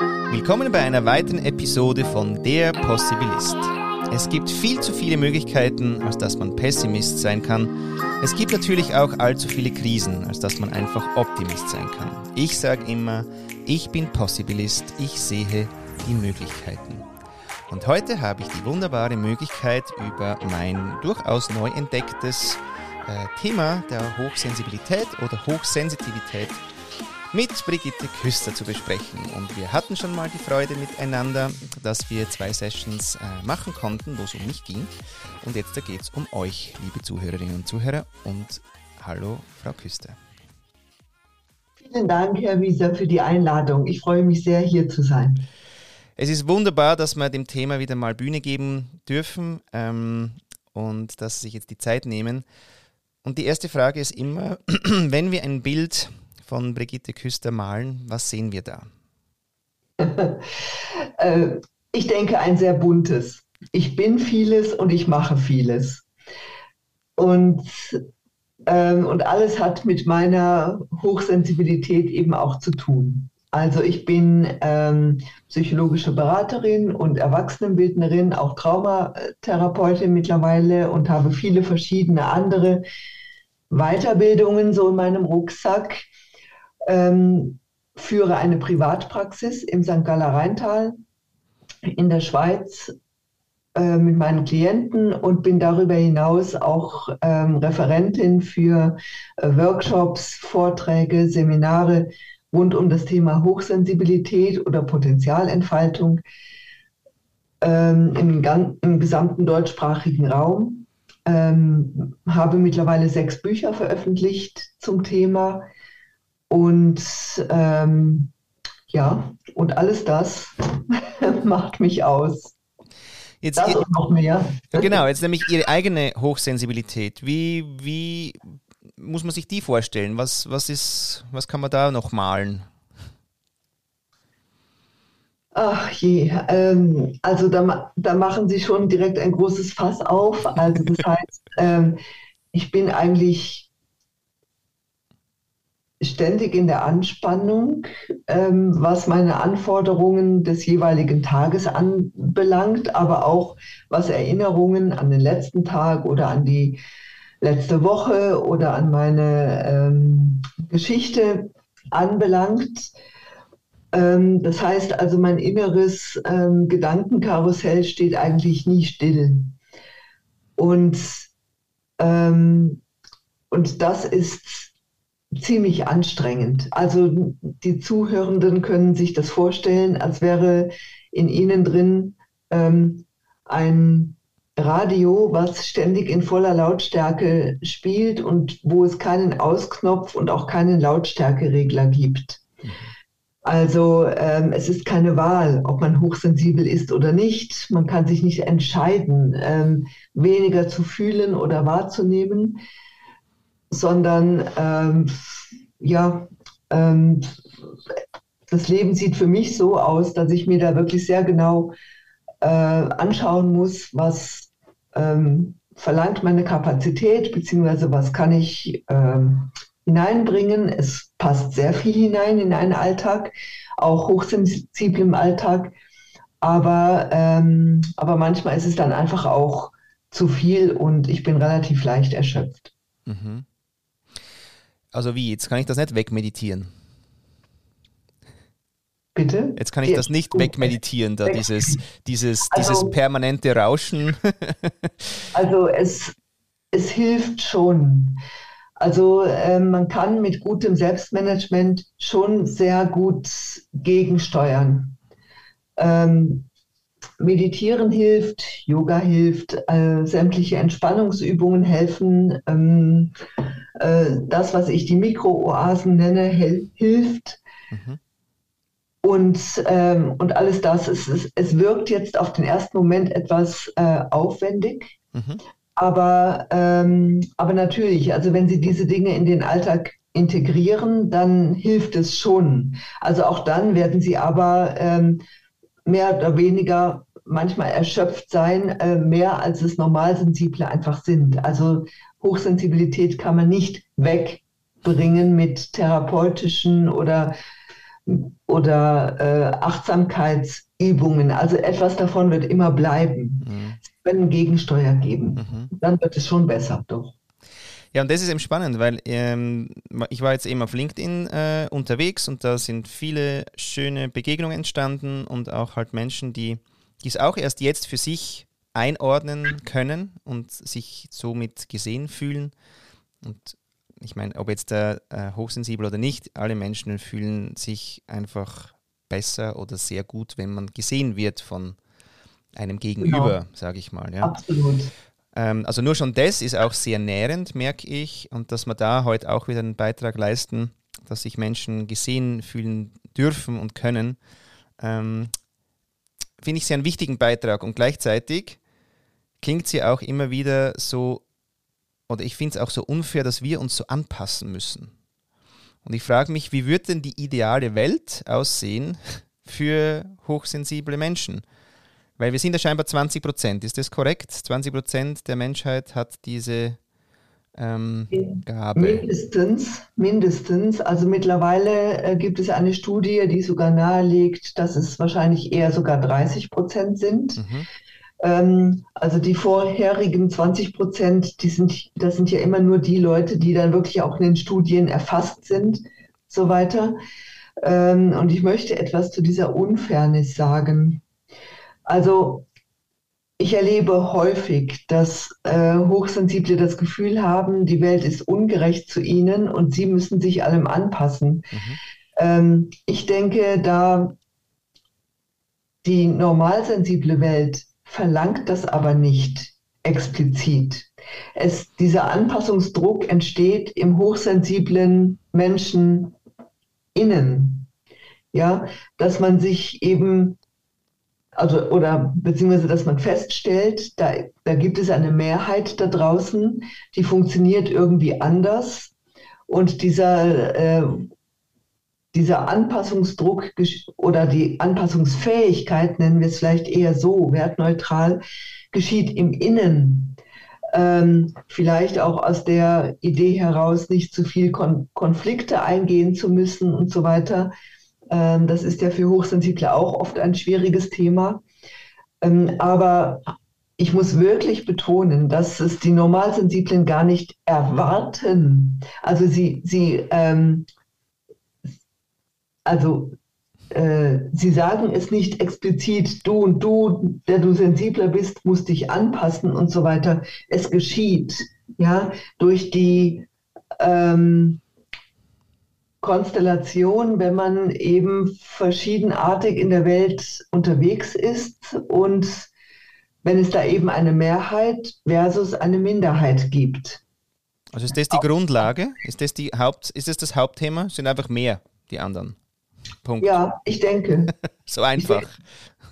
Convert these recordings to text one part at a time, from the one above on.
Willkommen bei einer weiteren Episode von Der Possibilist. Es gibt viel zu viele Möglichkeiten, als dass man Pessimist sein kann. Es gibt natürlich auch allzu viele Krisen, als dass man einfach Optimist sein kann. Ich sage immer, ich bin Possibilist, ich sehe die Möglichkeiten. Und heute habe ich die wunderbare Möglichkeit, über mein durchaus neu entdecktes äh, Thema der Hochsensibilität oder Hochsensitivität mit Brigitte Küster zu besprechen. Und wir hatten schon mal die Freude miteinander, dass wir zwei Sessions äh, machen konnten, wo es um mich ging. Und jetzt geht es um euch, liebe Zuhörerinnen und Zuhörer. Und hallo, Frau Küster. Vielen Dank, Herr Wieser, für die Einladung. Ich freue mich sehr, hier zu sein. Es ist wunderbar, dass wir dem Thema wieder mal Bühne geben dürfen ähm, und dass Sie sich jetzt die Zeit nehmen. Und die erste Frage ist immer, wenn wir ein Bild von Brigitte Küster malen, was sehen wir da? Äh, ich denke ein sehr buntes. Ich bin vieles und ich mache vieles. Und, ähm, und alles hat mit meiner Hochsensibilität eben auch zu tun. Also ich bin ähm, psychologische Beraterin und Erwachsenenbildnerin, auch Traumatherapeutin mittlerweile und habe viele verschiedene andere Weiterbildungen so in meinem Rucksack ähm, führe eine Privatpraxis im St. Galler Rheintal in der Schweiz äh, mit meinen Klienten und bin darüber hinaus auch ähm, Referentin für äh, Workshops, Vorträge, Seminare rund um das Thema Hochsensibilität oder Potenzialentfaltung ähm, im, im, gesamten deutschsprachigen Raum. Ähm, habe mittlerweile sechs Bücher veröffentlicht zum Thema und ähm, ja, und alles das macht mich aus. Jetzt das und noch mehr. Genau, jetzt nämlich Ihre eigene Hochsensibilität. Wie, wie muss man sich die vorstellen? Was, was, ist, was kann man da noch malen? Ach je, ähm, also da, da machen Sie schon direkt ein großes Fass auf. Also das heißt, ähm, ich bin eigentlich ständig in der Anspannung, ähm, was meine Anforderungen des jeweiligen Tages anbelangt, aber auch was Erinnerungen an den letzten Tag oder an die letzte Woche oder an meine ähm, Geschichte anbelangt. Ähm, das heißt also, mein inneres ähm, Gedankenkarussell steht eigentlich nie still. Und, ähm, und das ist ziemlich anstrengend. Also die Zuhörenden können sich das vorstellen, als wäre in ihnen drin ähm, ein Radio, was ständig in voller Lautstärke spielt und wo es keinen Ausknopf und auch keinen Lautstärkeregler gibt. Also ähm, es ist keine Wahl, ob man hochsensibel ist oder nicht. Man kann sich nicht entscheiden, ähm, weniger zu fühlen oder wahrzunehmen sondern ähm, ja, ähm, das Leben sieht für mich so aus, dass ich mir da wirklich sehr genau äh, anschauen muss, was ähm, verlangt meine Kapazität, beziehungsweise was kann ich ähm, hineinbringen. Es passt sehr viel hinein in einen Alltag, auch hochsensibel im Alltag. Aber, ähm, aber manchmal ist es dann einfach auch zu viel und ich bin relativ leicht erschöpft. Mhm. Also wie, jetzt kann ich das nicht wegmeditieren. Bitte? Jetzt kann ich das nicht wegmeditieren, da dieses, dieses, also, dieses permanente Rauschen. also es, es hilft schon. Also äh, man kann mit gutem Selbstmanagement schon sehr gut gegensteuern. Ähm, Meditieren hilft, Yoga hilft, äh, sämtliche Entspannungsübungen helfen. Ähm, äh, das, was ich die Mikrooasen nenne, hilft. Mhm. Und, ähm, und alles das, es, es, es, wirkt jetzt auf den ersten Moment etwas äh, aufwendig, mhm. aber, ähm, aber natürlich, also wenn Sie diese Dinge in den Alltag integrieren, dann hilft es schon. Also auch dann werden Sie aber ähm, mehr oder weniger manchmal erschöpft sein, äh, mehr als es Normalsensible einfach sind. Also Hochsensibilität kann man nicht wegbringen mit therapeutischen oder oder äh, Achtsamkeitsübungen. Also etwas davon wird immer bleiben. Mhm. Wird einen Gegensteuer geben. Mhm. Dann wird es schon besser, doch. Ja, und das ist eben spannend, weil ähm, ich war jetzt eben auf LinkedIn äh, unterwegs und da sind viele schöne Begegnungen entstanden und auch halt Menschen, die es auch erst jetzt für sich einordnen können und sich somit gesehen fühlen. Und ich meine, ob jetzt äh, hochsensibel oder nicht, alle Menschen fühlen sich einfach besser oder sehr gut, wenn man gesehen wird von einem Gegenüber, genau. sage ich mal. Ja. Absolut. Ähm, also nur schon das ist auch sehr nährend, merke ich. Und dass wir da heute auch wieder einen Beitrag leisten, dass sich Menschen gesehen fühlen dürfen und können, ähm, finde ich sehr einen wichtigen Beitrag. Und gleichzeitig klingt sie auch immer wieder so, oder ich finde es auch so unfair, dass wir uns so anpassen müssen. Und ich frage mich, wie wird denn die ideale Welt aussehen für hochsensible Menschen? Weil wir sind ja scheinbar 20 Prozent, ist das korrekt? 20 Prozent der Menschheit hat diese ähm. Mindestens, mindestens. Also mittlerweile äh, gibt es eine Studie, die sogar nahelegt, dass es wahrscheinlich eher sogar 30 Prozent sind. Mhm. Ähm, also die vorherigen 20 Prozent, die sind, das sind ja immer nur die Leute, die dann wirklich auch in den Studien erfasst sind, so weiter. Ähm, und ich möchte etwas zu dieser Unfairness sagen. Also ich erlebe häufig, dass äh, Hochsensible das Gefühl haben, die Welt ist ungerecht zu ihnen und sie müssen sich allem anpassen. Mhm. Ähm, ich denke, da die normalsensible Welt verlangt das aber nicht explizit. Es, dieser Anpassungsdruck entsteht im hochsensiblen Menschen innen. Ja, dass man sich eben also oder beziehungsweise dass man feststellt, da, da gibt es eine Mehrheit da draußen, die funktioniert irgendwie anders und dieser, äh, dieser Anpassungsdruck oder die Anpassungsfähigkeit, nennen wir es vielleicht eher so, wertneutral, geschieht im Innen. Ähm, vielleicht auch aus der Idee heraus, nicht zu viel Kon Konflikte eingehen zu müssen und so weiter. Ähm, das ist ja für Hochsensible auch oft ein schwieriges Thema. Ähm, aber ich muss wirklich betonen, dass es die Normalsensiblen gar nicht erwarten. Also sie, sie, ähm, also äh, sie sagen es nicht explizit, du und du, der du sensibler bist, musst dich anpassen und so weiter. Es geschieht, ja, durch die ähm, Konstellation, wenn man eben verschiedenartig in der Welt unterwegs ist und wenn es da eben eine Mehrheit versus eine Minderheit gibt. Also ist das die Grundlage? Ist das, die Haupt, ist das das Hauptthema? Sind einfach mehr, die anderen? Punkt. Ja, ich denke. so einfach.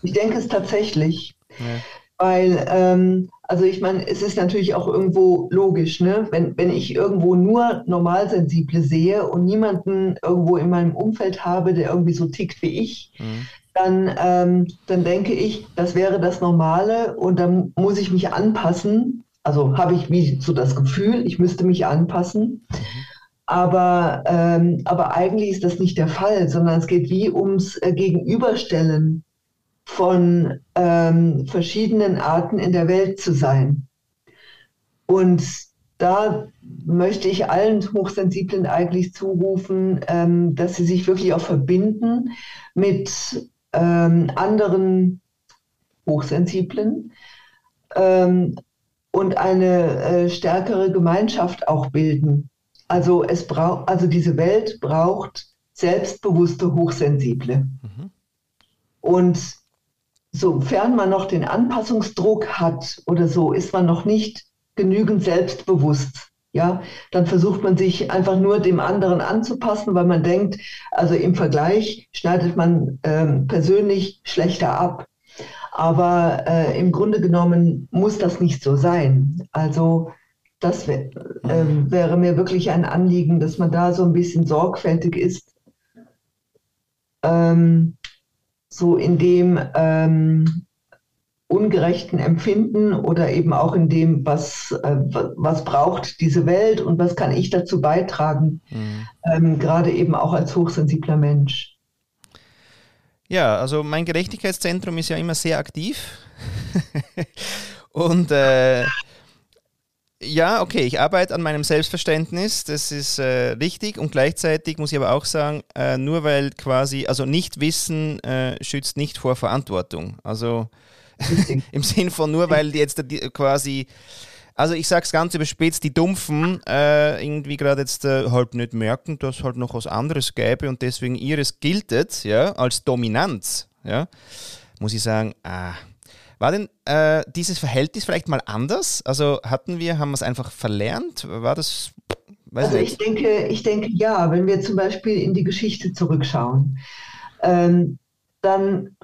Ich, ich denke es tatsächlich. Ja. Weil, ähm, also ich meine, es ist natürlich auch irgendwo logisch, ne? wenn, wenn ich irgendwo nur Normalsensible sehe und niemanden irgendwo in meinem Umfeld habe, der irgendwie so tickt wie ich, mhm. dann, ähm, dann denke ich, das wäre das Normale und dann muss ich mich anpassen. Also habe ich wie so das Gefühl, ich müsste mich anpassen. Mhm. Aber, ähm, aber eigentlich ist das nicht der Fall, sondern es geht wie ums äh, Gegenüberstellen von ähm, verschiedenen Arten in der Welt zu sein. Und da möchte ich allen Hochsensiblen eigentlich zurufen, ähm, dass sie sich wirklich auch verbinden mit ähm, anderen Hochsensiblen ähm, und eine äh, stärkere Gemeinschaft auch bilden. Also es braucht, also diese Welt braucht selbstbewusste Hochsensible. Mhm. Und sofern man noch den Anpassungsdruck hat oder so, ist man noch nicht genügend selbstbewusst. Ja, dann versucht man sich einfach nur dem anderen anzupassen, weil man denkt, also im Vergleich schneidet man ähm, persönlich schlechter ab. Aber äh, im Grunde genommen muss das nicht so sein. Also das wär, äh, wäre mir wirklich ein Anliegen, dass man da so ein bisschen sorgfältig ist. Ähm, so in dem ähm, ungerechten Empfinden oder eben auch in dem, was, äh, was braucht diese Welt und was kann ich dazu beitragen, mhm. ähm, gerade eben auch als hochsensibler Mensch. Ja, also mein Gerechtigkeitszentrum ist ja immer sehr aktiv. und äh, ja, okay, ich arbeite an meinem Selbstverständnis, das ist äh, richtig und gleichzeitig muss ich aber auch sagen, äh, nur weil quasi, also nicht wissen äh, schützt nicht vor Verantwortung. Also im Sinn von nur weil jetzt die, quasi, also ich sage es ganz überspitzt, die Dumpfen äh, irgendwie gerade jetzt äh, halt nicht merken, dass halt noch was anderes gäbe und deswegen ihres giltet, ja, als Dominanz, ja, muss ich sagen, ah, war denn äh, dieses Verhältnis vielleicht mal anders? Also hatten wir, haben wir es einfach verlernt? War das? also ich denke, ich denke ja, wenn wir zum Beispiel in die Geschichte zurückschauen, ähm, dann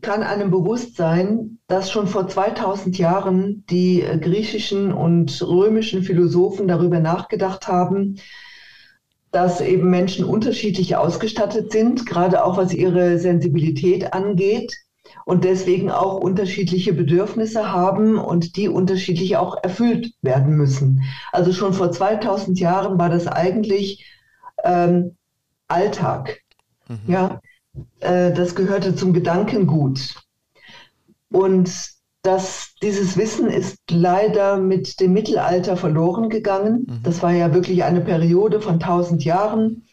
kann einem bewusst sein, dass schon vor 2000 Jahren die äh, griechischen und römischen Philosophen darüber nachgedacht haben, dass eben Menschen unterschiedlich ausgestattet sind, gerade auch was ihre Sensibilität angeht und deswegen auch unterschiedliche Bedürfnisse haben und die unterschiedlich auch erfüllt werden müssen. Also schon vor 2000 Jahren war das eigentlich ähm, Alltag. Mhm. Ja, äh, das gehörte zum Gedankengut. Und das, dieses Wissen ist leider mit dem Mittelalter verloren gegangen. Mhm. Das war ja wirklich eine Periode von 1000 Jahren.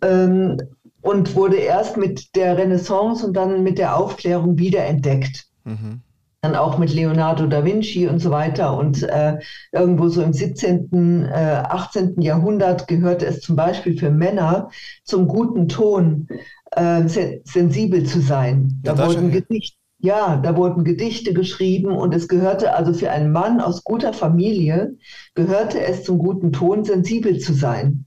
Ähm, und wurde erst mit der Renaissance und dann mit der Aufklärung wiederentdeckt. Mhm. Dann auch mit Leonardo da Vinci und so weiter. Und äh, irgendwo so im 17., äh, 18. Jahrhundert gehörte es zum Beispiel für Männer zum guten Ton, äh, sensibel zu sein. Da ja, wurden Gedichte. Ja, da wurden Gedichte geschrieben und es gehörte also für einen Mann aus guter Familie, gehörte es zum guten Ton, sensibel zu sein.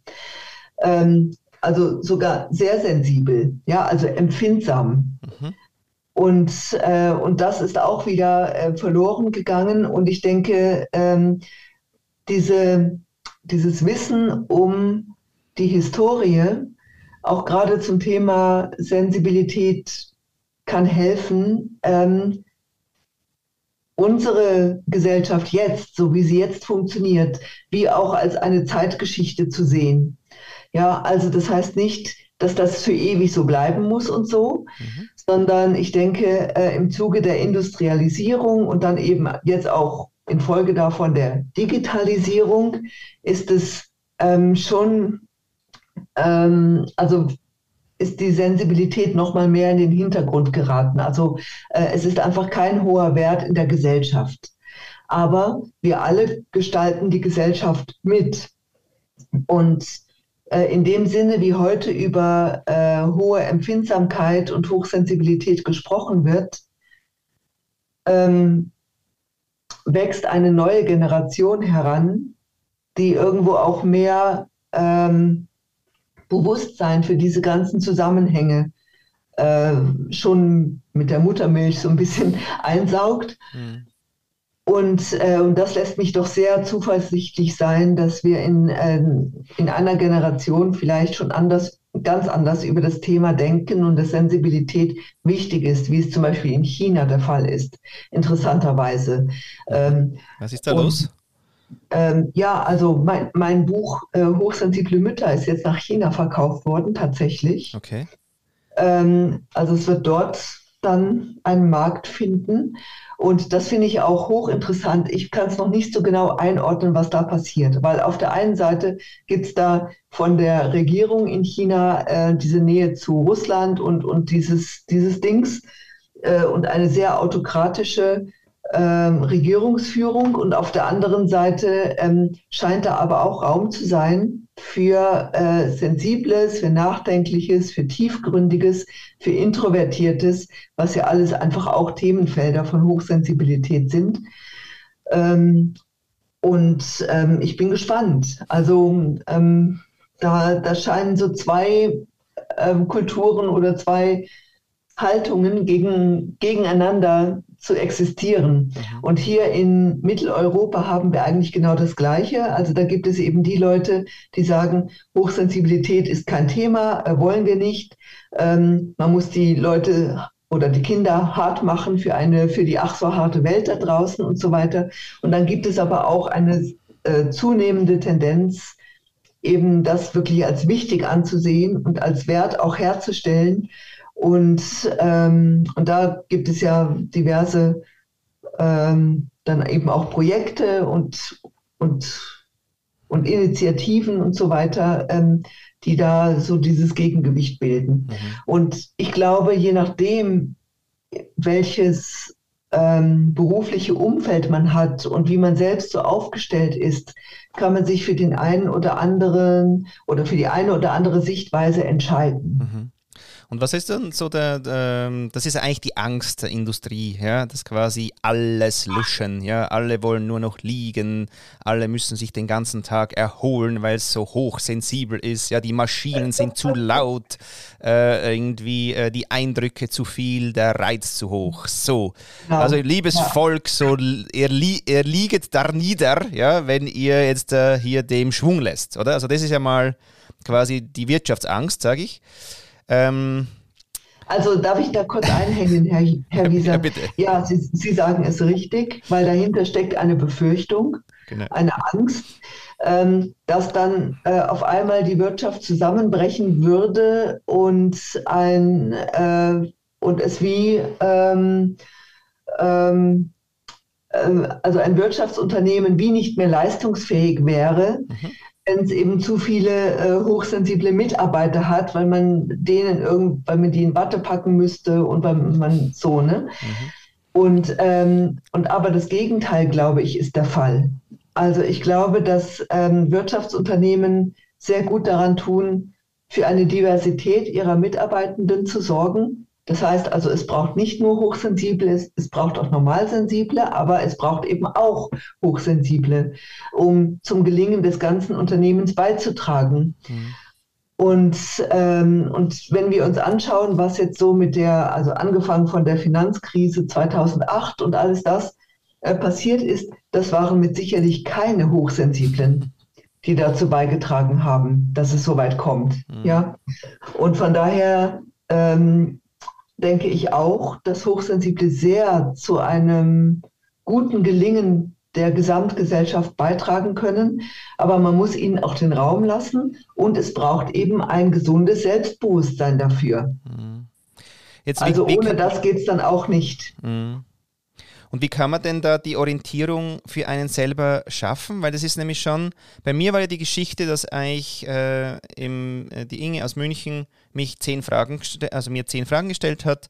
Ähm, also sogar sehr sensibel, ja, also empfindsam. Mhm. Und, äh, und das ist auch wieder äh, verloren gegangen. Und ich denke, ähm, diese, dieses Wissen um die Historie, auch gerade zum Thema Sensibilität, kann helfen, ähm, unsere Gesellschaft jetzt, so wie sie jetzt funktioniert, wie auch als eine Zeitgeschichte zu sehen. Ja, also das heißt nicht, dass das für ewig so bleiben muss und so, mhm. sondern ich denke, äh, im Zuge der Industrialisierung und dann eben jetzt auch infolge davon der Digitalisierung ist es ähm, schon, ähm, also ist die Sensibilität noch mal mehr in den Hintergrund geraten. Also äh, es ist einfach kein hoher Wert in der Gesellschaft. Aber wir alle gestalten die Gesellschaft mit. Und in dem Sinne, wie heute über äh, hohe Empfindsamkeit und Hochsensibilität gesprochen wird, ähm, wächst eine neue Generation heran, die irgendwo auch mehr ähm, Bewusstsein für diese ganzen Zusammenhänge äh, schon mit der Muttermilch so ein bisschen einsaugt. Mhm. Und, äh, und das lässt mich doch sehr zuversichtlich sein, dass wir in, äh, in einer Generation vielleicht schon anders, ganz anders über das Thema denken und dass Sensibilität wichtig ist, wie es zum Beispiel in China der Fall ist, interessanterweise. Ähm, Was ist da und, los? Ähm, ja, also mein, mein Buch äh, Hochsensible Mütter ist jetzt nach China verkauft worden, tatsächlich. Okay. Ähm, also es wird dort dann einen Markt finden. Und das finde ich auch hochinteressant. Ich kann es noch nicht so genau einordnen, was da passiert, weil auf der einen Seite gibt es da von der Regierung in China äh, diese Nähe zu Russland und, und dieses, dieses Dings äh, und eine sehr autokratische ähm, Regierungsführung. Und auf der anderen Seite ähm, scheint da aber auch Raum zu sein für äh, Sensibles, für Nachdenkliches, für Tiefgründiges, für Introvertiertes, was ja alles einfach auch Themenfelder von Hochsensibilität sind. Ähm, und ähm, ich bin gespannt. Also ähm, da, da scheinen so zwei ähm, Kulturen oder zwei Haltungen gegen, gegeneinander zu existieren. Mhm. Und hier in Mitteleuropa haben wir eigentlich genau das Gleiche. Also da gibt es eben die Leute, die sagen, Hochsensibilität ist kein Thema, äh, wollen wir nicht. Ähm, man muss die Leute oder die Kinder hart machen für eine, für die ach so harte Welt da draußen und so weiter. Und dann gibt es aber auch eine äh, zunehmende Tendenz, eben das wirklich als wichtig anzusehen und als Wert auch herzustellen Und, ähm, und da gibt es ja diverse ähm, dann eben auch Projekte und, und, und Initiativen und so weiter, ähm, die da so dieses Gegengewicht bilden. Mhm. Und ich glaube, je nachdem, welches ähm, berufliche Umfeld man hat und wie man selbst so aufgestellt ist, kann man sich für den einen oder anderen oder für die eine oder andere Sichtweise entscheiden. Mhm. Und was ist dann so der, der, ähm, das ist eigentlich die Angst der Industrie, ja, das quasi alles löschen, ja, alle wollen nur noch liegen, alle müssen sich den ganzen Tag erholen, weil es so hochsensibel ist, ja, die Maschinen sind zu laut, äh, irgendwie äh, die Eindrücke zu viel, der Reiz zu hoch, so. Also liebes ja. Volk, so, ihr, li ihr lieget da nieder, ja, wenn ihr jetzt äh, hier dem Schwung lässt, oder? Also das ist ja mal quasi die Wirtschaftsangst, sage ich. Ähm, also darf ich da kurz einhängen, Herr, Herr Wieser? Ja, bitte. Ja, Sie, Sie sagen es richtig, weil dahinter steckt eine Befürchtung, genau. eine Angst, ähm, dass dann äh, auf einmal die Wirtschaft zusammenbrechen würde und, ein, äh, und es wie ähm, ähm, äh, also ein Wirtschaftsunternehmen wie nicht mehr leistungsfähig wäre. Mhm wenn es eben zu viele äh, hochsensible Mitarbeiter hat, weil man denen irgend, weil man die in Watte packen müsste und weil man so, ne? Mhm. Und, ähm, und aber das Gegenteil, glaube ich, ist der Fall. Also ich glaube, dass ähm, Wirtschaftsunternehmen sehr gut daran tun, für eine Diversität ihrer Mitarbeitenden zu sorgen das heißt also, es braucht nicht nur Hochsensible, es braucht auch Normalsensible, aber es braucht eben auch Hochsensible, um zum Gelingen des ganzen Unternehmens beizutragen. Mhm. Und, ähm, und wenn wir uns anschauen, was jetzt so mit der, also angefangen von der Finanzkrise 2008 und alles das äh, passiert ist, das waren mit sicherlich keine Hochsensiblen, die dazu beigetragen haben, dass es so weit kommt. Mhm. Ja? Und von daher ähm, denke ich auch, dass Hochsensible sehr zu einem guten Gelingen der Gesamtgesellschaft beitragen können. Aber man muss ihnen auch den Raum lassen und es braucht eben ein gesundes Selbstbewusstsein dafür. Mhm. Jetzt, also ohne das geht es dann auch nicht. Mhm. Und wie kann man denn da die Orientierung für einen selber schaffen? Weil das ist nämlich schon, bei mir war ja die Geschichte, dass eigentlich äh, im, äh, die Inge aus München mich zehn Fragen, also mir zehn Fragen gestellt hat,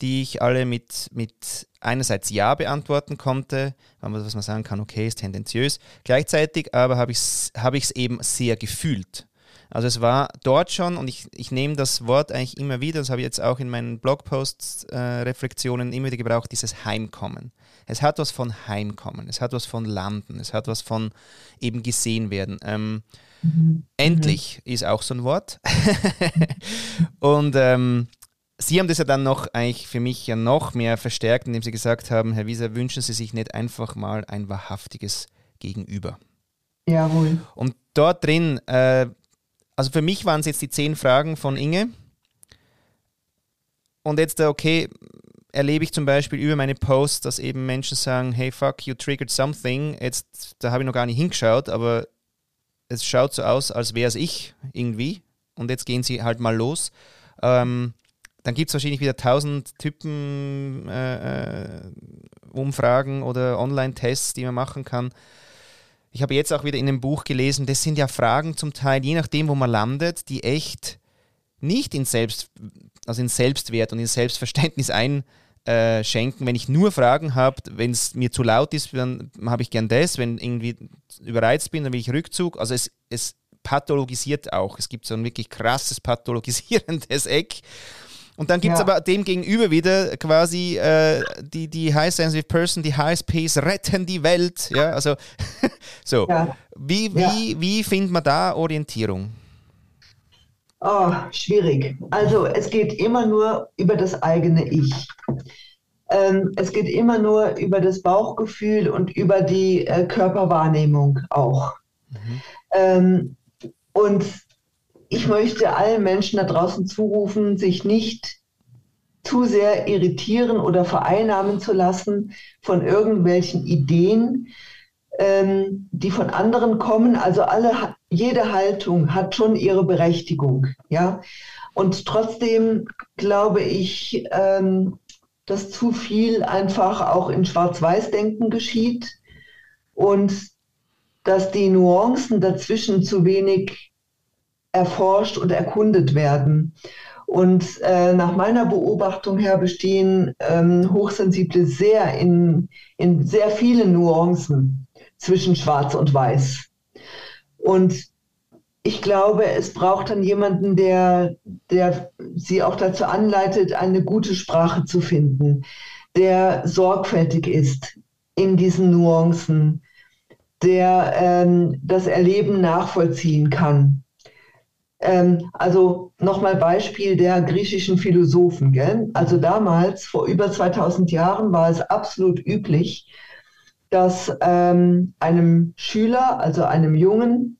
die ich alle mit, mit einerseits Ja beantworten konnte, was man sagen kann, okay, ist tendenziös. Gleichzeitig aber habe ich es hab eben sehr gefühlt. Also es war dort schon, und ich, ich nehme das Wort eigentlich immer wieder, das habe ich jetzt auch in meinen Blogposts, äh, immer wieder gebraucht, dieses Heimkommen. Es hat was von Heimkommen, es hat was von Landen, es hat was von eben gesehen werden. Ähm, mhm. Endlich mhm. ist auch so ein Wort. und ähm, Sie haben das ja dann noch eigentlich für mich ja noch mehr verstärkt, indem Sie gesagt haben, Herr Wieser, wünschen Sie sich nicht einfach mal ein wahrhaftiges Gegenüber. Jawohl. Und dort drin äh, also für mich waren es jetzt die zehn Fragen von Inge. Und jetzt, äh, okay, erlebe ich zum Beispiel über meine Posts, dass eben Menschen sagen, hey fuck, you triggered something. Jetzt, da habe ich noch gar nicht hingeschaut, aber es schaut so aus, als wäre es ich irgendwie. Und jetzt gehen sie halt mal los. Ähm, dann gibt es wahrscheinlich wieder tausend Typen äh, äh, Umfragen oder Online-Tests, die man machen kann ich habe jetzt auch wieder in dem Buch gelesen, das sind ja Fragen zum Teil, je nachdem, wo man landet, die echt nicht in Selbst, also in Selbstwert und in Selbstverständnis einschenken. Wenn ich nur Fragen habe, wenn es mir zu laut ist, dann habe ich gern das. Wenn irgendwie überreizt bin, dann will ich Rückzug. Also es, es pathologisiert auch. Es gibt so ein wirklich krasses pathologisierendes Eck. Und dann gibt es ja. aber dem gegenüber wieder quasi äh, die, die High Sensitive Person, die HSPs retten die Welt. Ja, also so. Ja. Wie, wie, ja. wie findet man da Orientierung? Oh, schwierig. Also es geht immer nur über das eigene Ich. Ähm, es geht immer nur über das Bauchgefühl und über die äh, Körperwahrnehmung auch. Mhm. Ähm, und ich möchte allen Menschen da draußen zurufen, sich nicht zu sehr irritieren oder vereinnahmen zu lassen von irgendwelchen Ideen, ähm, die von anderen kommen. Also alle, jede Haltung hat schon ihre Berechtigung, ja. Und trotzdem glaube ich, ähm, dass zu viel einfach auch in Schwarz-Weiß-Denken geschieht und dass die Nuancen dazwischen zu wenig erforscht und erkundet werden. Und äh, nach meiner Beobachtung her bestehen ähm, Hochsensible sehr in, in sehr vielen Nuancen zwischen Schwarz und Weiß. Und ich glaube, es braucht dann jemanden, der, der sie auch dazu anleitet, eine gute Sprache zu finden, der sorgfältig ist in diesen Nuancen, der ähm, das Erleben nachvollziehen kann. Ähm, also nochmal Beispiel der griechischen Philosophen. Gell? Also damals, vor über 2000 Jahren, war es absolut üblich, dass ähm, einem Schüler, also einem Jungen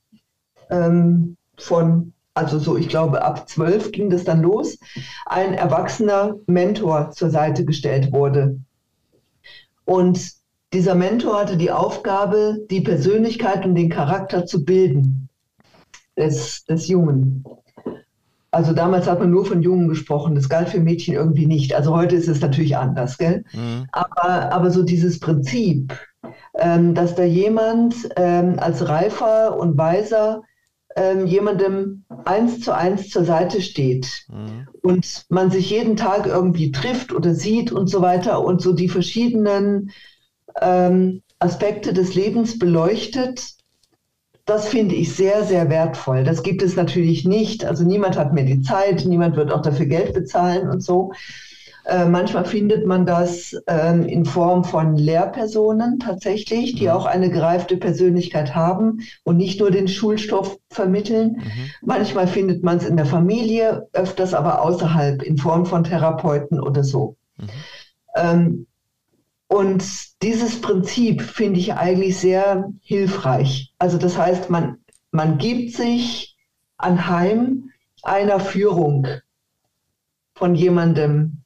ähm, von, also so, ich glaube, ab zwölf ging das dann los, ein erwachsener Mentor zur Seite gestellt wurde. Und dieser Mentor hatte die Aufgabe, die Persönlichkeit und den Charakter zu bilden des, des Jungen. Also damals hat man nur von Jungen gesprochen, das galt für Mädchen irgendwie nicht. Also heute ist es natürlich anders, gell? Mhm. Aber, aber so dieses Prinzip, ähm, dass da jemand ähm, als reifer und weiser ähm, jemandem eins zu eins zur Seite steht mhm. und man sich jeden Tag irgendwie trifft oder sieht und so weiter und so die verschiedenen ähm, Aspekte des Lebens beleuchtet, das finde ich sehr, sehr wertvoll. Das gibt es natürlich nicht. Also niemand hat mehr die Zeit, niemand wird auch dafür Geld bezahlen und so. Äh, manchmal findet man das ähm, in Form von Lehrpersonen tatsächlich, die mhm. auch eine gereifte Persönlichkeit haben und nicht nur den Schulstoff vermitteln. Mhm. Manchmal findet man es in der Familie, öfters aber außerhalb in Form von Therapeuten oder so. Mhm. Ähm, und dieses Prinzip finde ich eigentlich sehr hilfreich. Also das heißt, man, man gibt sich anheim einer Führung von jemandem,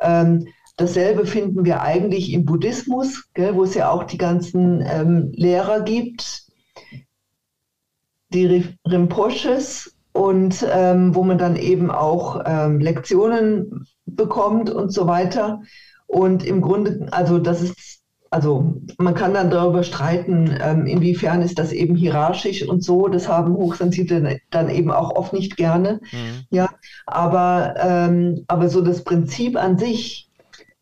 ähm, dasselbe finden wir eigentlich im Buddhismus, gell, wo es ja auch die ganzen ähm, Lehrer gibt, die Rinpoches und ähm, wo man dann eben auch ähm, Lektionen bekommt und so weiter. Und im Grunde, also das ist, also man kann dann darüber streiten, ähm, inwiefern ist das eben hierarchisch und so. Das haben Hochsensible dann eben auch oft nicht gerne. Mhm. Ja, aber, ähm, aber so das Prinzip an sich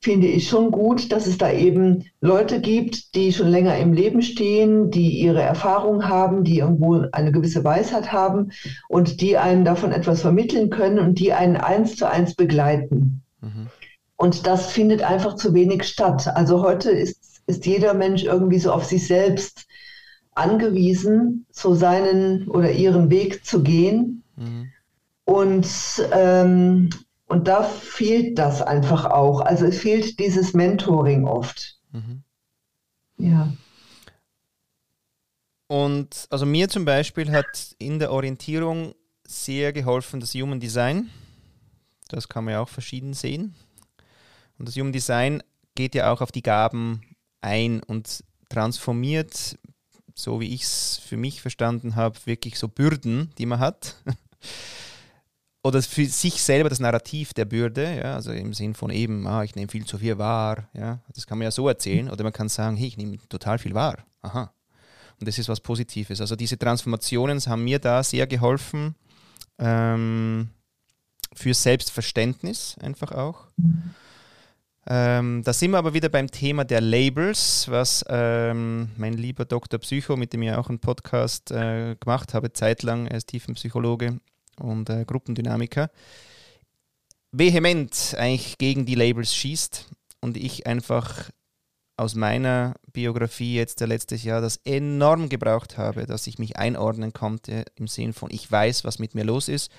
finde ich schon gut, dass es da eben Leute gibt, die schon länger im Leben stehen, die ihre Erfahrung haben, die irgendwo eine gewisse Weisheit haben und die einen davon etwas vermitteln können und die einen eins zu eins begleiten. Mhm. Und das findet einfach zu wenig statt. Also heute ist, ist jeder Mensch irgendwie so auf sich selbst angewiesen, so seinen oder ihren Weg zu gehen. Mhm. Und, ähm, und da fehlt das einfach auch. Also es fehlt dieses Mentoring oft. Mhm. Ja. Und also mir zum Beispiel hat in der Orientierung sehr geholfen das Human Design. Das kann man ja auch verschieden sehen. Und das Human Design geht ja auch auf die Gaben ein und transformiert, so wie ich es für mich verstanden habe, wirklich so Bürden, die man hat. oder für sich selber das Narrativ der Bürde, ja, also im Sinn von eben, ah, ich nehme viel zu viel wahr, ja, das kann man ja so erzählen, oder man kann sagen, hey, ich nehme total viel wahr, aha. Und das ist was Positives. Also diese Transformationen haben mir da sehr geholfen, ähm, für Selbstverständnis einfach auch. Ähm, da sind wir aber wieder beim Thema der Labels, was ähm, mein lieber Dr. Psycho, mit dem ich auch einen Podcast äh, gemacht habe, zeitlang, ist Tiefenpsychologe, und äh, Gruppendynamiker, vehement eigentlich gegen die Labels schießt und ich einfach aus meiner Biografie jetzt der letztes Jahr das enorm gebraucht habe, dass ich mich einordnen konnte im Sinn von ich weiß, was mit mir los ist,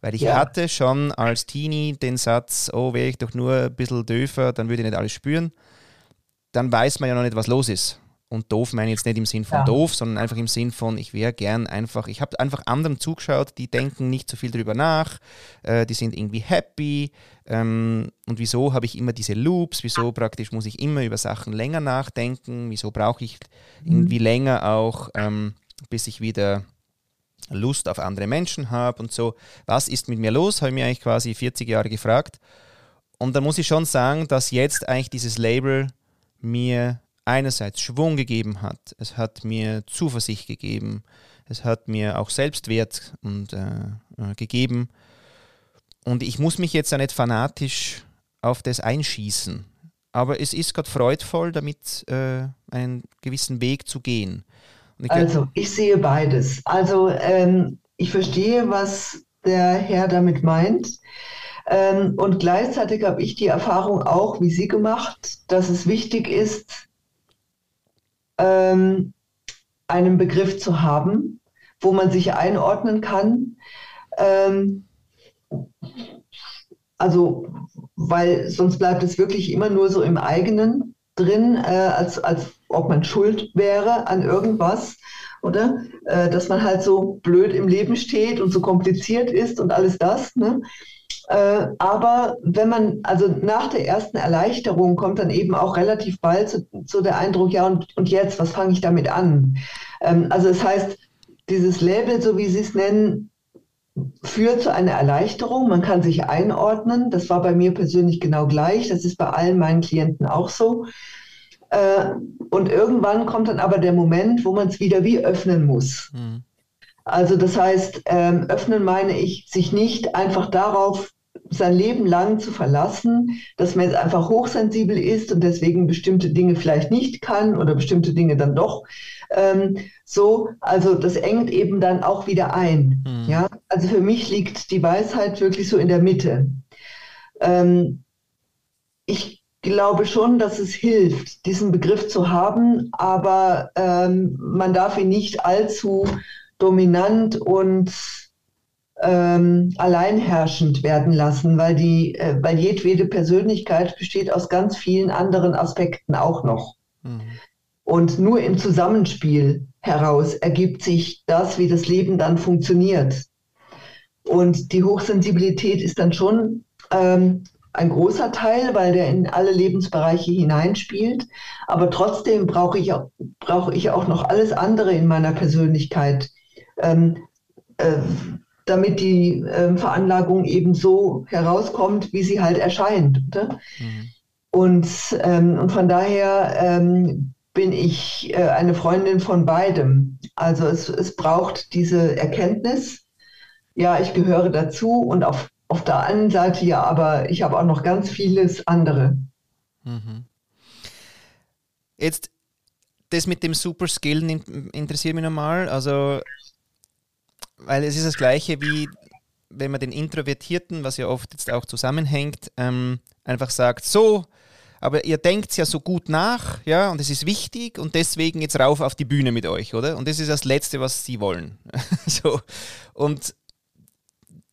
weil ich ja. hatte schon als Teenie den Satz, oh, wäre ich doch nur ein bisschen döfer, dann würde ich nicht alles spüren. Dann weiß man ja noch nicht, was los ist. Und doof meine ich jetzt nicht im Sinn von ja. doof, sondern einfach im Sinn von, ich wäre gern einfach, ich habe einfach anderen zugeschaut, die denken nicht so viel drüber nach, äh, die sind irgendwie happy. Ähm, und wieso habe ich immer diese Loops? Wieso praktisch muss ich immer über Sachen länger nachdenken? Wieso brauche ich irgendwie mhm. länger auch, ähm, bis ich wieder Lust auf andere Menschen habe und so. Was ist mit mir los? Habe ich mir eigentlich quasi 40 Jahre gefragt. Und da muss ich schon sagen, dass jetzt eigentlich dieses Label mir einerseits Schwung gegeben hat, es hat mir Zuversicht gegeben, es hat mir auch Selbstwert und, äh, äh gegeben. Und ich muss mich jetzt ja nicht fanatisch auf das einschießen. Aber es ist gerade freudvoll, damit äh, einen gewissen Weg zu gehen. Ich also, ich sehe beides. Also, ähm, ich verstehe, was der Herr damit meint. Ähm, und gleichzeitig habe ich die Erfahrung auch, wie Sie gemacht, dass es wichtig ist, ähm, einen Begriff zu haben, wo man sich einordnen kann. Ähm, also, weil sonst bleibt es wirklich immer nur so im eigenen drin, äh, als, als ob man schuld wäre an irgendwas, oder? Äh, dass man halt so blöd im Leben steht und so kompliziert ist und alles das. Ne? Äh, aber wenn man, also nach der ersten Erleichterung kommt dann eben auch relativ bald zu, zu der Eindruck, ja, und, und jetzt, was fange ich damit an? Ähm, also es heißt, dieses Label, so wie Sie es nennen, führt zu einer Erleichterung. Man kann sich einordnen. Das war bei mir persönlich genau gleich. Das ist bei allen meinen Klienten auch so. Äh, und irgendwann kommt dann aber der Moment, wo man es wieder wie öffnen muss. Mhm. Also das heißt, ähm, öffnen meine ich, sich nicht einfach darauf sein Leben lang zu verlassen, dass man jetzt einfach hochsensibel ist und deswegen bestimmte Dinge vielleicht nicht kann oder bestimmte Dinge dann doch. Ähm, so, also das engt eben dann auch wieder ein. Mhm. Ja, also für mich liegt die Weisheit wirklich so in der Mitte. Ähm, ich glaube schon, dass es hilft, diesen Begriff zu haben, aber ähm, man darf ihn nicht allzu dominant und ähm, alleinherrschend werden lassen, weil, die, äh, weil jedwede Persönlichkeit besteht aus ganz vielen anderen Aspekten auch noch. Mhm. Und nur im Zusammenspiel heraus ergibt sich das, wie das Leben dann funktioniert. Und die Hochsensibilität ist dann schon ähm, ein großer Teil, weil der in alle Lebensbereiche hineinspielt. Aber trotzdem brauche ich, auch, brauche ich auch noch alles andere in meiner Persönlichkeit. Ähm, äh, damit die äh, Veranlagung eben so herauskommt, wie sie halt erscheint. Mhm. Und, ähm, und von daher ähm, bin ich äh, eine Freundin von beidem. Also es, es braucht diese Erkenntnis, ja, ich gehöre dazu und auf, auf der anderen Seite ja, aber ich habe auch noch ganz vieles andere. Mhm. Jetzt das mit dem Superskillen interessiert mich nochmal. Also weil es ist das Gleiche wie wenn man den Introvertierten, was ja oft jetzt auch zusammenhängt, ähm, einfach sagt, so, aber ihr denkt ja so gut nach, ja, und es ist wichtig und deswegen jetzt rauf auf die Bühne mit euch, oder? Und das ist das Letzte, was sie wollen. so. Und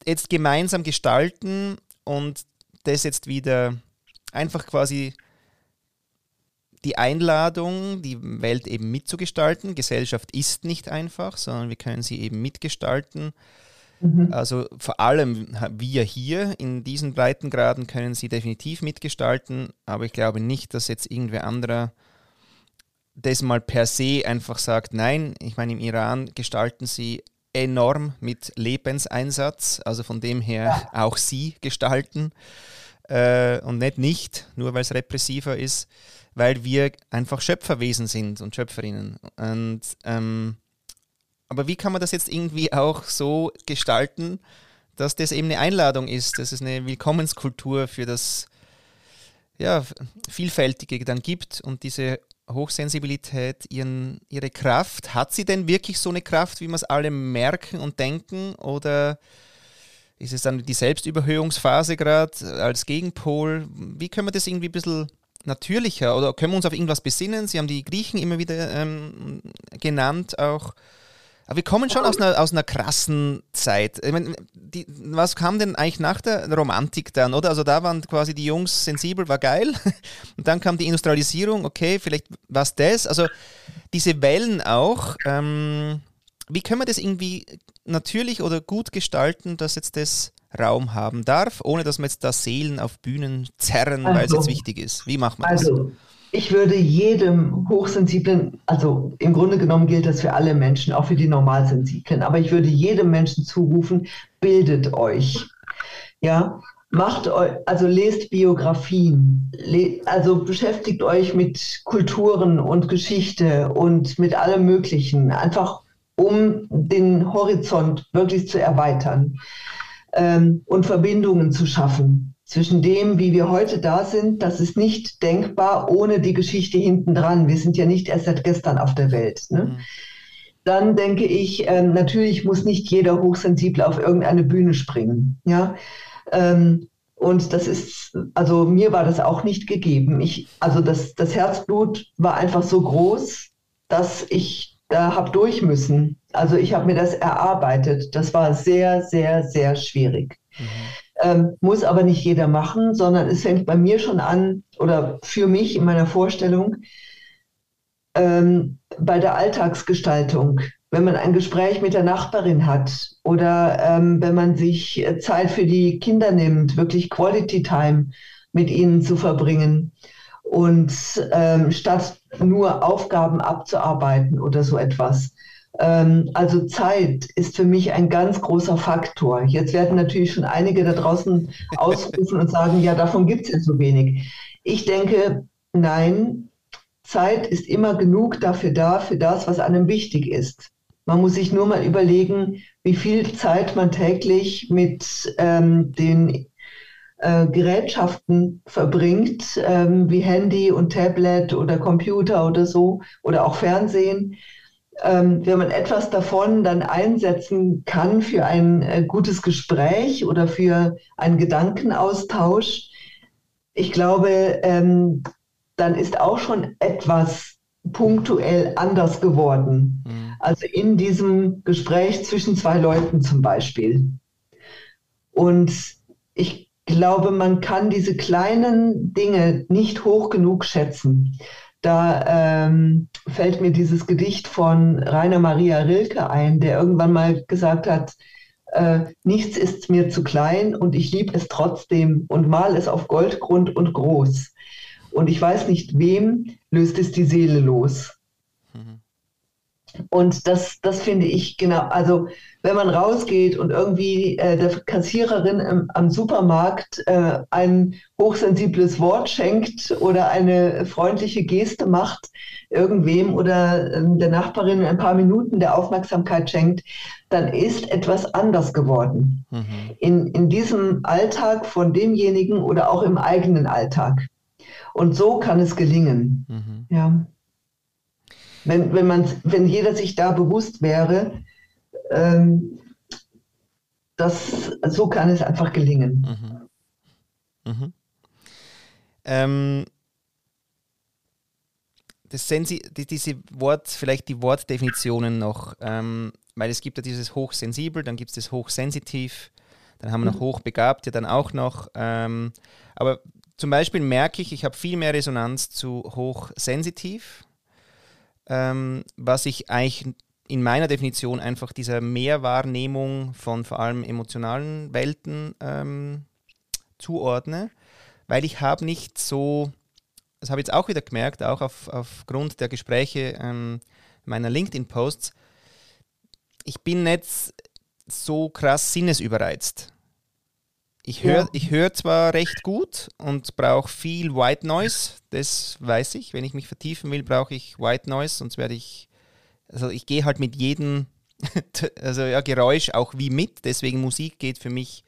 jetzt gemeinsam gestalten und das jetzt wieder einfach quasi die Einladung, die Welt eben mitzugestalten. Gesellschaft ist nicht einfach, sondern wir können sie eben mitgestalten. Mhm. Also vor allem wir hier in diesen Breitengraden können sie definitiv mitgestalten, aber ich glaube nicht, dass jetzt irgendwer anderer das mal per se einfach sagt, nein, ich meine, im Iran gestalten sie enorm mit Lebenseinsatz, also von dem her ja. auch sie gestalten äh, und nicht nicht, nur weil es repressiver ist weil wir einfach Schöpferwesen sind und Schöpferinnen. Und, ähm, aber wie kann man das jetzt irgendwie auch so gestalten, dass das eben eine Einladung ist, dass es eine Willkommenskultur für das ja, Vielfältige dann gibt und diese Hochsensibilität, ihren, ihre Kraft, hat sie denn wirklich so eine Kraft, wie wir es alle merken und denken? Oder ist es dann die Selbstüberhöhungsphase gerade als Gegenpol? Wie können wir das irgendwie ein bisschen natürlicher oder können wir uns auf irgendwas besinnen? Sie haben die Griechen immer wieder ähm, genannt auch. Aber wir kommen schon aus einer, aus einer krassen Zeit. Ich meine, die, was kam denn eigentlich nach der Romantik dann, oder? Also da waren quasi die Jungs sensibel, war geil. Und dann kam die Industrialisierung, okay, vielleicht war es das. Also diese Wellen auch. Ähm, wie können wir das irgendwie natürlich oder gut gestalten, dass jetzt das Raum haben darf, ohne dass wir jetzt da Seelen auf Bühnen zerren, also, weil es jetzt wichtig ist? Wie macht man also, ich würde jedem Hochsensiblen, also im Grunde genommen gilt das für alle Menschen, auch für die Normalsensiblen, aber ich würde jedem Menschen zurufen, bildet euch. Ja, macht euch, also lest Biografien, le also beschäftigt euch mit Kulturen und Geschichte und mit allem Möglichen, einfach um den Horizont wirklich zu erweitern ähm, und Verbindungen zu schaffen zwischen dem, wie wir heute da sind, das ist nicht denkbar ohne die Geschichte hinten dran. Wir sind ja nicht erst seit gestern auf der Welt. Ne? Mhm. Dann denke ich, äh, natürlich muss nicht jeder Hochsensible auf irgendeine Bühne springen. Ja. Ähm, und das ist, also mir war das auch nicht gegeben. Ich, also das, das Herzblut war einfach so groß, dass ich da habe durch müssen. Also ich habe mir das erarbeitet. Das war sehr, sehr, sehr schwierig. Mhm. Ähm, muss aber nicht jeder machen, sondern es fängt bei mir schon an oder für mich in meiner Vorstellung ähm, bei der Alltagsgestaltung. Wenn man ein Gespräch mit der Nachbarin hat oder ähm, wenn man sich Zeit für die Kinder nimmt, wirklich Quality Time mit ihnen zu verbringen und ähm, statt nur Aufgaben abzuarbeiten oder so etwas. Ähm, also Zeit ist für mich ein ganz großer Faktor. Jetzt werden natürlich schon einige da draußen ausrufen und sagen, ja, davon gibt es ja so wenig. Ich denke, nein, Zeit ist immer genug dafür da, für das, was einem wichtig ist. Man muss sich nur mal überlegen, wie viel Zeit man täglich mit ähm, den äh, Gerätschaften verbringt, ähm, wie Handy und Tablet oder Computer oder so, oder auch Fernsehen ähm, wenn man etwas davon dann einsetzen kann für ein äh, gutes Gespräch oder für einen Gedankenaustausch, ich glaube, ähm, dann ist auch schon etwas punktuell anders geworden. Mhm. Also in diesem Gespräch zwischen zwei Leuten zum Beispiel. Und ich glaube, man kann diese kleinen Dinge nicht hoch genug schätzen. Da ähm, fällt mir dieses Gedicht von Rainer Maria Rilke ein, der irgendwann mal gesagt hat, äh, nichts ist mir zu klein und ich liebe es trotzdem und mal es auf Goldgrund und groß. Und ich weiß nicht, wem löst es die Seele los. Und das, das finde ich genau, also wenn man rausgeht und irgendwie äh, der Kassiererin im, am Supermarkt äh, ein hochsensibles Wort schenkt oder eine freundliche Geste macht, irgendwem oder äh, der Nachbarin ein paar Minuten der Aufmerksamkeit schenkt, dann ist etwas anders geworden. Mhm. In, in diesem Alltag von demjenigen oder auch im eigenen Alltag. Und so kann es gelingen. Mhm. Ja. Wenn, wenn, man, wenn jeder sich da bewusst wäre, ähm, das, so kann es einfach gelingen. Mhm. Mhm. Ähm, das Sensi die, diese Wort, vielleicht die Wortdefinitionen noch, ähm, weil es gibt ja dieses hochsensibel, dann gibt es das hochsensitiv, dann haben wir noch mhm. hochbegabt, ja dann auch noch. Ähm, aber zum Beispiel merke ich, ich habe viel mehr Resonanz zu hochsensitiv ähm, was ich eigentlich in meiner Definition einfach dieser Mehrwahrnehmung von vor allem emotionalen Welten ähm, zuordne, weil ich habe nicht so, das habe ich jetzt auch wieder gemerkt, auch auf, aufgrund der Gespräche ähm, meiner LinkedIn-Posts, ich bin nicht so krass sinnesüberreizt. Ich höre ja. hör zwar recht gut und brauche viel White Noise, das weiß ich. Wenn ich mich vertiefen will, brauche ich White Noise, sonst werde ich, also ich gehe halt mit jedem, also ja, Geräusch auch wie mit, deswegen Musik geht für mich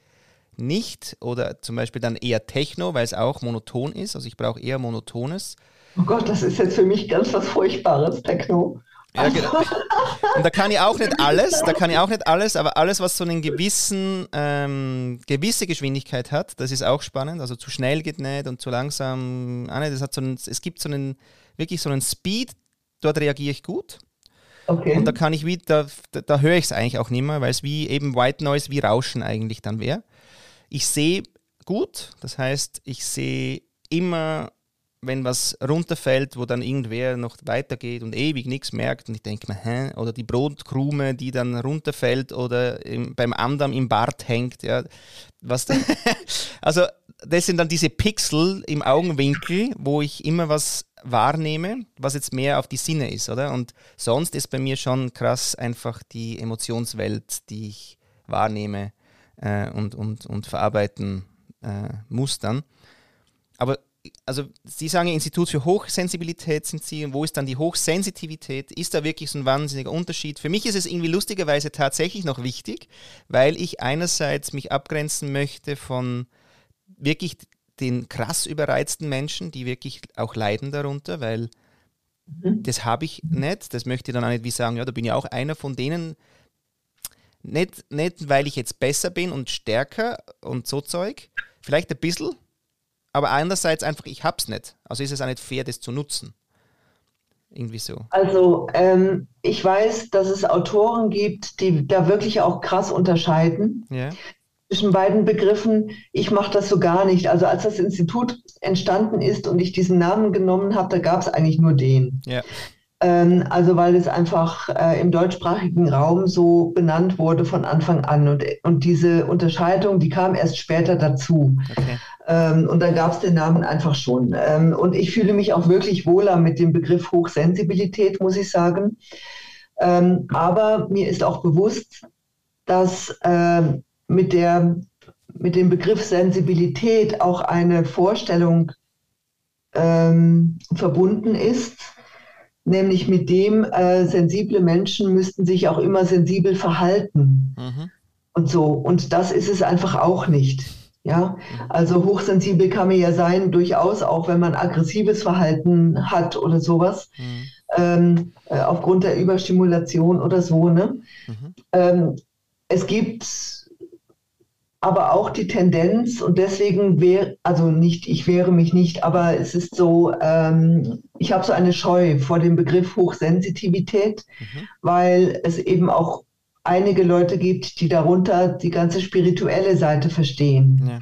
nicht oder zum Beispiel dann eher Techno, weil es auch monoton ist, also ich brauche eher monotones. Oh Gott, das ist jetzt für mich ganz was Furchtbares, Techno. Ja, genau. Und da kann ich auch nicht alles, da kann ich auch nicht alles, aber alles, was so einen gewissen, ähm, gewisse Geschwindigkeit hat, das ist auch spannend. Also zu schnell geht nicht und zu langsam, ah, nicht, das hat so einen, es gibt so einen, wirklich so einen Speed, dort reagiere ich gut. Okay. Und da kann ich wieder, da, da höre ich es eigentlich auch nicht mehr, weil es wie eben White Noise, wie Rauschen eigentlich dann wäre. Ich sehe gut, das heißt, ich sehe immer wenn was runterfällt, wo dann irgendwer noch weitergeht und ewig nichts merkt und ich denke mir, hä? Oder die Brotkrume, die dann runterfällt oder im, beim anderen im Bart hängt, ja. Was also das sind dann diese Pixel im Augenwinkel, wo ich immer was wahrnehme, was jetzt mehr auf die Sinne ist, oder? Und sonst ist bei mir schon krass einfach die Emotionswelt, die ich wahrnehme äh, und, und, und verarbeiten äh, muss dann. Aber also Sie sagen Institut für Hochsensibilität sind Sie und wo ist dann die Hochsensitivität? Ist da wirklich so ein wahnsinniger Unterschied? Für mich ist es irgendwie lustigerweise tatsächlich noch wichtig, weil ich einerseits mich abgrenzen möchte von wirklich den krass überreizten Menschen, die wirklich auch leiden darunter, weil mhm. das habe ich nicht. Das möchte ich dann auch nicht wie sagen, ja, da bin ich auch einer von denen. Nicht, nicht, weil ich jetzt besser bin und stärker und so Zeug, vielleicht ein bisschen, aber andererseits einfach, ich habe es nicht. Also ist es auch nicht fair, das zu nutzen. Irgendwie so. Also ähm, ich weiß, dass es Autoren gibt, die da wirklich auch krass unterscheiden. Ja zwischen beiden Begriffen. Ich mache das so gar nicht. Also als das Institut entstanden ist und ich diesen Namen genommen habe, da gab es eigentlich nur den. Ja. Ähm, also weil es einfach äh, im deutschsprachigen Raum so benannt wurde von Anfang an. Und, und diese Unterscheidung, die kam erst später dazu. Okay. Ähm, und dann gab es den Namen einfach schon. Ähm, und ich fühle mich auch wirklich wohler mit dem Begriff Hochsensibilität, muss ich sagen. Ähm, aber mir ist auch bewusst, dass äh, mit, der, mit dem Begriff Sensibilität auch eine Vorstellung ähm, verbunden ist, nämlich mit dem, äh, sensible Menschen müssten sich auch immer sensibel verhalten. Mhm. Und so. Und das ist es einfach auch nicht. Ja, also hochsensibel kann man ja sein, durchaus auch, wenn man aggressives Verhalten hat oder sowas, mhm. ähm, äh, aufgrund der Überstimulation oder so. Ne? Mhm. Ähm, es gibt aber auch die Tendenz und deswegen wäre, also nicht, ich wehre mich nicht, aber es ist so, ähm, ich habe so eine Scheu vor dem Begriff Hochsensitivität, mhm. weil es eben auch einige Leute gibt, die darunter die ganze spirituelle Seite verstehen. Ja.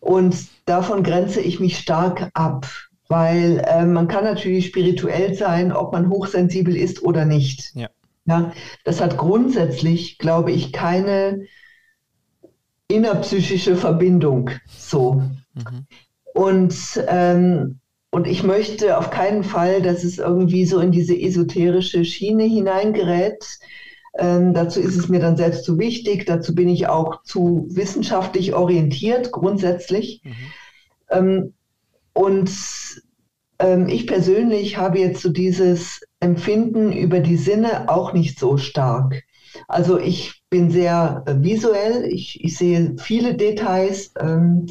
Und davon grenze ich mich stark ab, weil äh, man kann natürlich spirituell sein, ob man hochsensibel ist oder nicht. Ja. Ja, das hat grundsätzlich, glaube ich, keine innerpsychische Verbindung. So. Mhm. Und, ähm, und ich möchte auf keinen Fall, dass es irgendwie so in diese esoterische Schiene hineingerät. Ähm, dazu ist es mir dann selbst zu wichtig. Dazu bin ich auch zu wissenschaftlich orientiert, grundsätzlich. Mhm. Ähm, und ähm, ich persönlich habe jetzt so dieses Empfinden über die Sinne auch nicht so stark. Also ich bin sehr äh, visuell, ich, ich, sehe viele Details ähm,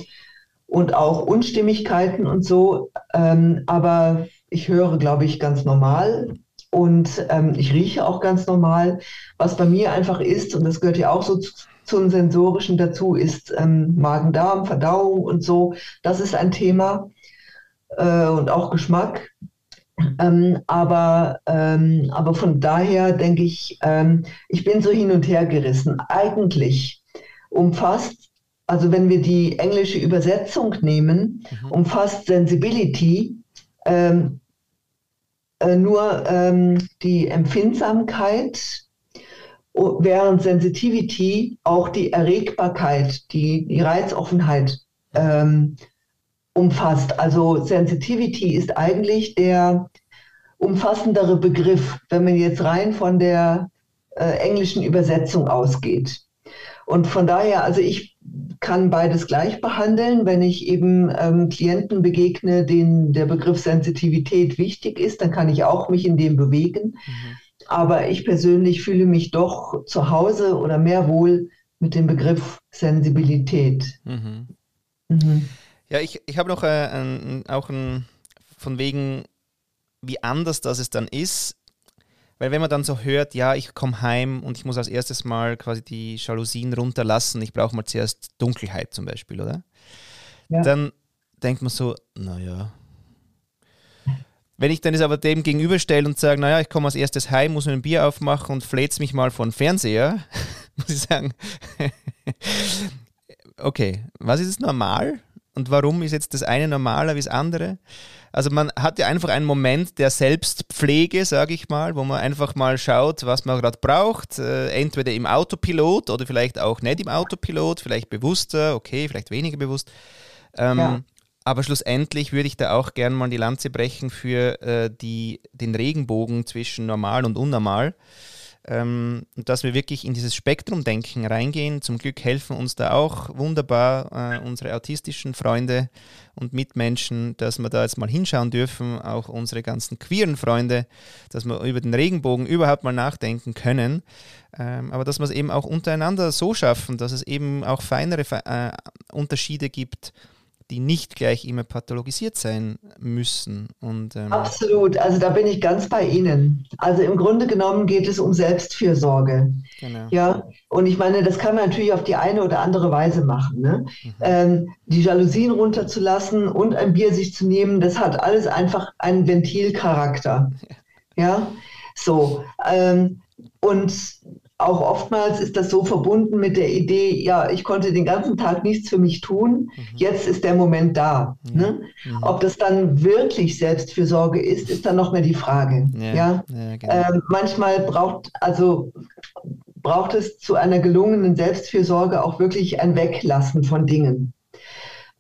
und auch Unstimmigkeiten und so, ähm, aber ich höre, glaube ich, ganz normal und ähm, ich rieche auch ganz normal. Was bei mir einfach ist, und das gehört ja auch so zu, zum Sensorischen dazu, ist ähm, Magen-Darm, Verdauung und so. Das ist ein Thema äh, und auch Geschmack. Ähm, aber, ähm, aber von daher denke ich, ähm, ich bin so hin und her gerissen. Eigentlich umfasst, also wenn wir die englische Übersetzung nehmen, mhm. umfasst Sensibility ähm, äh, nur ähm, die Empfindsamkeit, während Sensitivity auch die Erregbarkeit, die, die Reizoffenheit ähm, umfasst. Also Sensitivity ist eigentlich der umfassendere Begriff, wenn man jetzt rein von der äh, englischen Übersetzung ausgeht. Und von daher, also ich kann beides gleich behandeln. Wenn ich eben ähm, Klienten begegne, denen der Begriff Sensitivität wichtig ist, dann kann ich auch mich in dem bewegen. Mhm. Aber ich persönlich fühle mich doch zu Hause oder mehr wohl mit dem Begriff Sensibilität. Mhm. Mhm. Ja, ich, ich habe noch äh, ein, auch ein, von wegen, wie anders das es dann ist. Weil wenn man dann so hört, ja, ich komme heim und ich muss als erstes mal quasi die Jalousien runterlassen, ich brauche mal zuerst Dunkelheit zum Beispiel, oder? Ja. Dann denkt man so, naja. Wenn ich dann es aber dem gegenüberstelle und sage, naja, ich komme als erstes heim, muss mir ein Bier aufmachen und fläzt mich mal vor den Fernseher, muss ich sagen, okay, was ist es normal? und warum ist jetzt das eine normaler wie das andere? Also man hat ja einfach einen Moment der Selbstpflege, sage ich mal, wo man einfach mal schaut, was man gerade braucht. Äh, entweder im Autopilot oder vielleicht auch nicht im Autopilot, vielleicht bewusster, okay, vielleicht weniger bewusst. Ähm, ja. Aber schlussendlich würde ich da auch gerne mal die Lanze brechen für äh, die, den Regenbogen zwischen normal und unnormal ähm, dass wir wirklich in dieses Spektrumdenken reingehen. Zum Glück helfen uns da auch wunderbar äh, unsere autistischen Freunde und Mitmenschen, dass wir da jetzt mal hinschauen dürfen, auch unsere ganzen queeren Freunde, dass wir über den Regenbogen überhaupt mal nachdenken können. Ähm, aber dass wir es eben auch untereinander so schaffen, dass es eben auch feinere äh, Unterschiede gibt die nicht gleich immer pathologisiert sein müssen. Und, ähm Absolut, also da bin ich ganz bei Ihnen. Also im Grunde genommen geht es um Selbstfürsorge. Genau. Ja, und ich meine, das kann man natürlich auf die eine oder andere Weise machen. Ne? Mhm. Ähm, die Jalousien runterzulassen und ein Bier sich zu nehmen, das hat alles einfach einen Ventilcharakter. Ja, ja? so. Ähm, und auch oftmals ist das so verbunden mit der Idee, ja, ich konnte den ganzen Tag nichts für mich tun, mhm. jetzt ist der Moment da. Mhm. Ne? Mhm. Ob das dann wirklich Selbstfürsorge ist, ist dann noch mehr die Frage. Ja, ja? ja genau. ähm, manchmal braucht, also braucht es zu einer gelungenen Selbstfürsorge auch wirklich ein Weglassen von Dingen.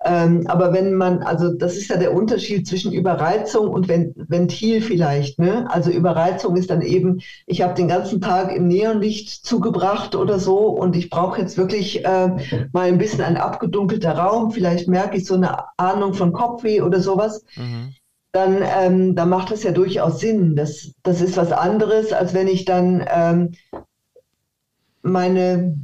Ähm, aber wenn man, also das ist ja der Unterschied zwischen Überreizung und Ventil vielleicht. Ne? Also Überreizung ist dann eben, ich habe den ganzen Tag im Neonlicht zugebracht oder so und ich brauche jetzt wirklich äh, mal ein bisschen ein abgedunkelter Raum. Vielleicht merke ich so eine Ahnung von Kopfweh oder sowas. Mhm. Dann, ähm, dann macht das ja durchaus Sinn. Das, das ist was anderes, als wenn ich dann ähm, meine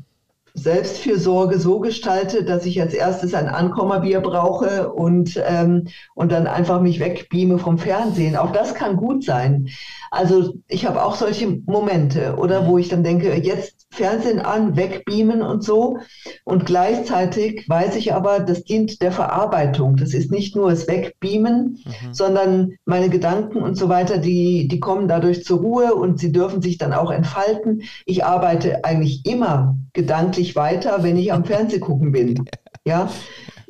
Selbstfürsorge so gestalte, dass ich als erstes ein Ankommerbier brauche und, ähm, und dann einfach mich wegbeame vom Fernsehen. Auch das kann gut sein. Also ich habe auch solche Momente, oder wo ich dann denke, jetzt Fernsehen an, wegbeamen und so. Und gleichzeitig weiß ich aber, das dient der Verarbeitung. Das ist nicht nur das Wegbeamen, mhm. sondern meine Gedanken und so weiter, die, die kommen dadurch zur Ruhe und sie dürfen sich dann auch entfalten. Ich arbeite eigentlich immer gedanklich weiter, wenn ich am Fernseh gucken bin. Ja.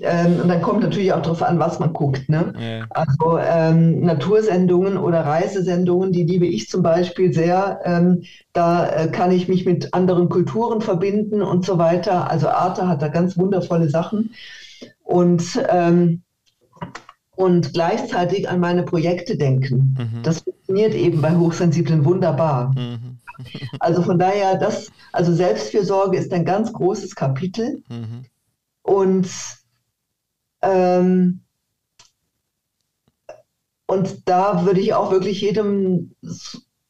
Ähm, und dann kommt natürlich auch darauf an, was man guckt. Ne? Ja. Also ähm, Natursendungen oder Reisesendungen, die liebe ich zum Beispiel sehr. Ähm, da äh, kann ich mich mit anderen Kulturen verbinden und so weiter. Also Arte hat da ganz wundervolle Sachen. Und, ähm, und gleichzeitig an meine Projekte denken. Mhm. Das funktioniert eben bei Hochsensiblen wunderbar. Mhm. Also von daher, das, also Selbstfürsorge ist ein ganz großes Kapitel. Mhm. Und ähm, und da würde ich auch wirklich jedem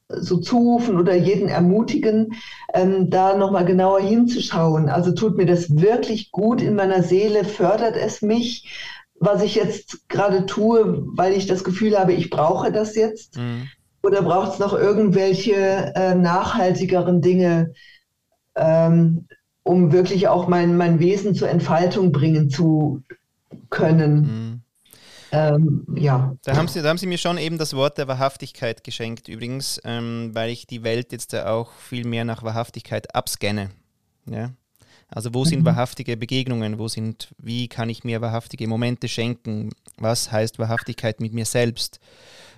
so zurufen oder jeden ermutigen, ähm, da nochmal genauer hinzuschauen. Also tut mir das wirklich gut in meiner Seele, fördert es mich, was ich jetzt gerade tue, weil ich das Gefühl habe, ich brauche das jetzt? Mhm. Oder braucht es noch irgendwelche äh, nachhaltigeren Dinge, ähm, um wirklich auch mein, mein Wesen zur Entfaltung bringen zu können. Mhm. Ähm, ja. Da haben, Sie, da haben Sie mir schon eben das Wort der Wahrhaftigkeit geschenkt, übrigens, ähm, weil ich die Welt jetzt auch viel mehr nach Wahrhaftigkeit abscanne. Ja? Also wo sind mhm. wahrhaftige Begegnungen? Wo sind, wie kann ich mir wahrhaftige Momente schenken? Was heißt Wahrhaftigkeit mit mir selbst?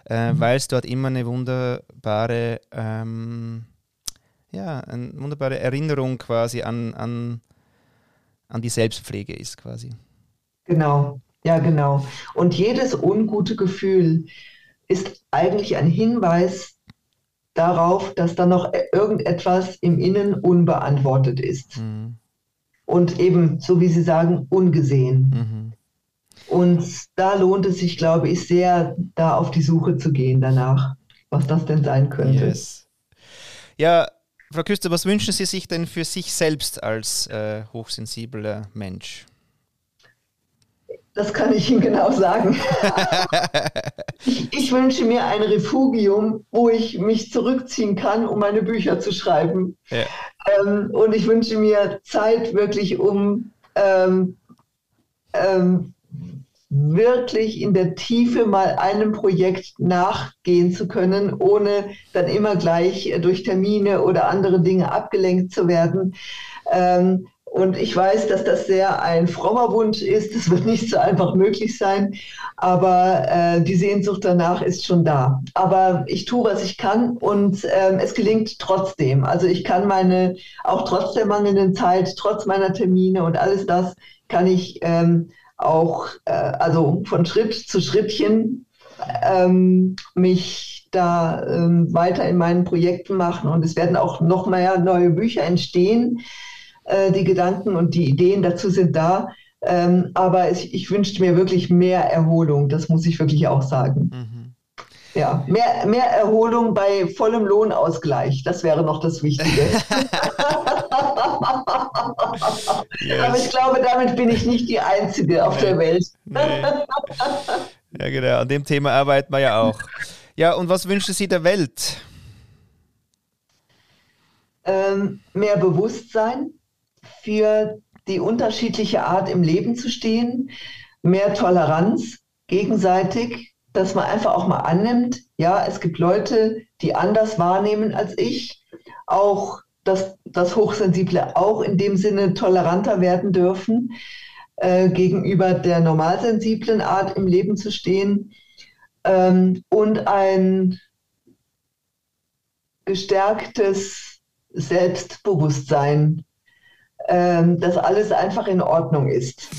Äh, mhm. Weil es dort immer eine wunderbare, ähm, ja, eine wunderbare Erinnerung quasi an, an, an die Selbstpflege ist quasi. Genau, ja, genau. Und jedes ungute Gefühl ist eigentlich ein Hinweis darauf, dass da noch irgendetwas im Innen unbeantwortet ist. Mhm. Und eben, so wie Sie sagen, ungesehen. Mhm. Und da lohnt es sich, glaube ich, sehr, da auf die Suche zu gehen danach, was das denn sein könnte. Yes. Ja, Frau Küster, was wünschen Sie sich denn für sich selbst als äh, hochsensibler Mensch? Das kann ich Ihnen genau sagen. ich, ich, wünsche mir ein Refugium, wo ich mich zurückziehen kann, um meine Bücher zu schreiben. Ja. Ähm, und ich wünsche mir Zeit wirklich, um ähm, ähm, wirklich in der Tiefe mal einem Projekt nachgehen zu können, ohne dann immer gleich durch Termine oder andere Dinge abgelenkt zu werden. Ähm, Und ich weiß, dass das sehr ein frommer Wunsch ist. Das wird nicht so einfach möglich sein. Aber äh, die Sehnsucht danach ist schon da. Aber ich tue, was ich kann und äh, es gelingt trotzdem. Also ich kann meine, auch trotz der mangelnden Zeit, trotz meiner Termine und alles das, kann ich ähm, auch, äh, also von Schritt zu Schrittchen ähm, mich da ähm, weiter in meinen Projekten machen. Und es werden auch noch mehr neue Bücher entstehen äh, die Gedanken und die Ideen dazu sind da. Ähm, aber ich, ich wünschte mir wirklich mehr Erholung, das muss ich wirklich auch sagen. Mhm. Ja, mehr, mehr Erholung bei vollem Lohnausgleich, das wäre noch das Wichtige. yes. Aber ich glaube, damit bin ich nicht die Einzige auf nee. der Welt. Nee. Ja, genau, an dem Thema arbeiten wir ja auch. Ja, und was wünscht Sie der Welt? Ähm, mehr Bewusstsein, für die unterschiedliche Art im Leben zu stehen, mehr Toleranz gegenseitig, dass man einfach auch mal annimmt, ja, es gibt Leute, die anders wahrnehmen als ich, auch dass das Hochsensible auch in dem Sinne toleranter werden dürfen, äh, gegenüber der normalsensiblen Art im Leben zu stehen ähm, und ein gestärktes Selbstbewusstsein ähm, dass alles einfach in Ordnung ist.